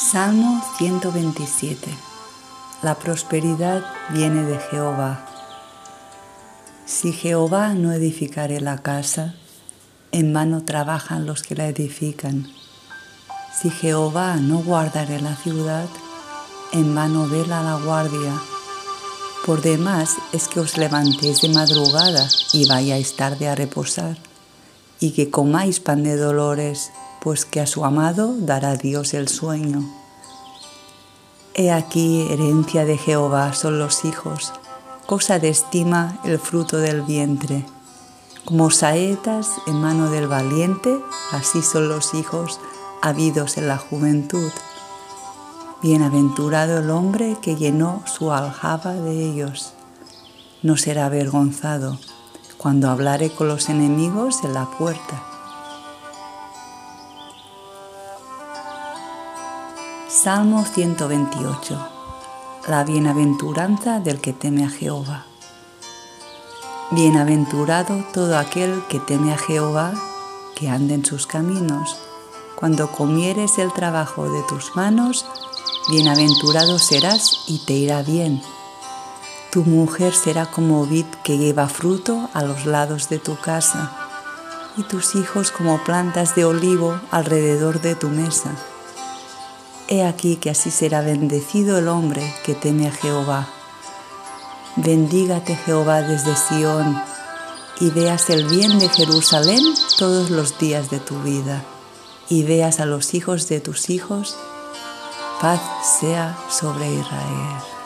Salmo 127 La prosperidad viene de Jehová. Si Jehová no edificare la casa, en vano trabajan los que la edifican. Si Jehová no guardare la ciudad, en vano vela la guardia. Por demás es que os levantéis de madrugada y vayáis tarde a reposar, y que comáis pan de dolores pues que a su amado dará Dios el sueño. He aquí, herencia de Jehová son los hijos, cosa de estima el fruto del vientre. Como saetas en mano del valiente, así son los hijos habidos en la juventud. Bienaventurado el hombre que llenó su aljaba de ellos. No será avergonzado cuando hablare con los enemigos en la puerta. Salmo 128. La bienaventuranza del que teme a Jehová. Bienaventurado todo aquel que teme a Jehová, que ande en sus caminos. Cuando comieres el trabajo de tus manos, bienaventurado serás y te irá bien. Tu mujer será como vid que lleva fruto a los lados de tu casa, y tus hijos como plantas de olivo alrededor de tu mesa He aquí que así será bendecido el hombre que teme a Jehová. Bendígate Jehová desde Sión y veas el bien de Jerusalén todos los días de tu vida y veas a los hijos de tus hijos. Paz sea sobre Israel.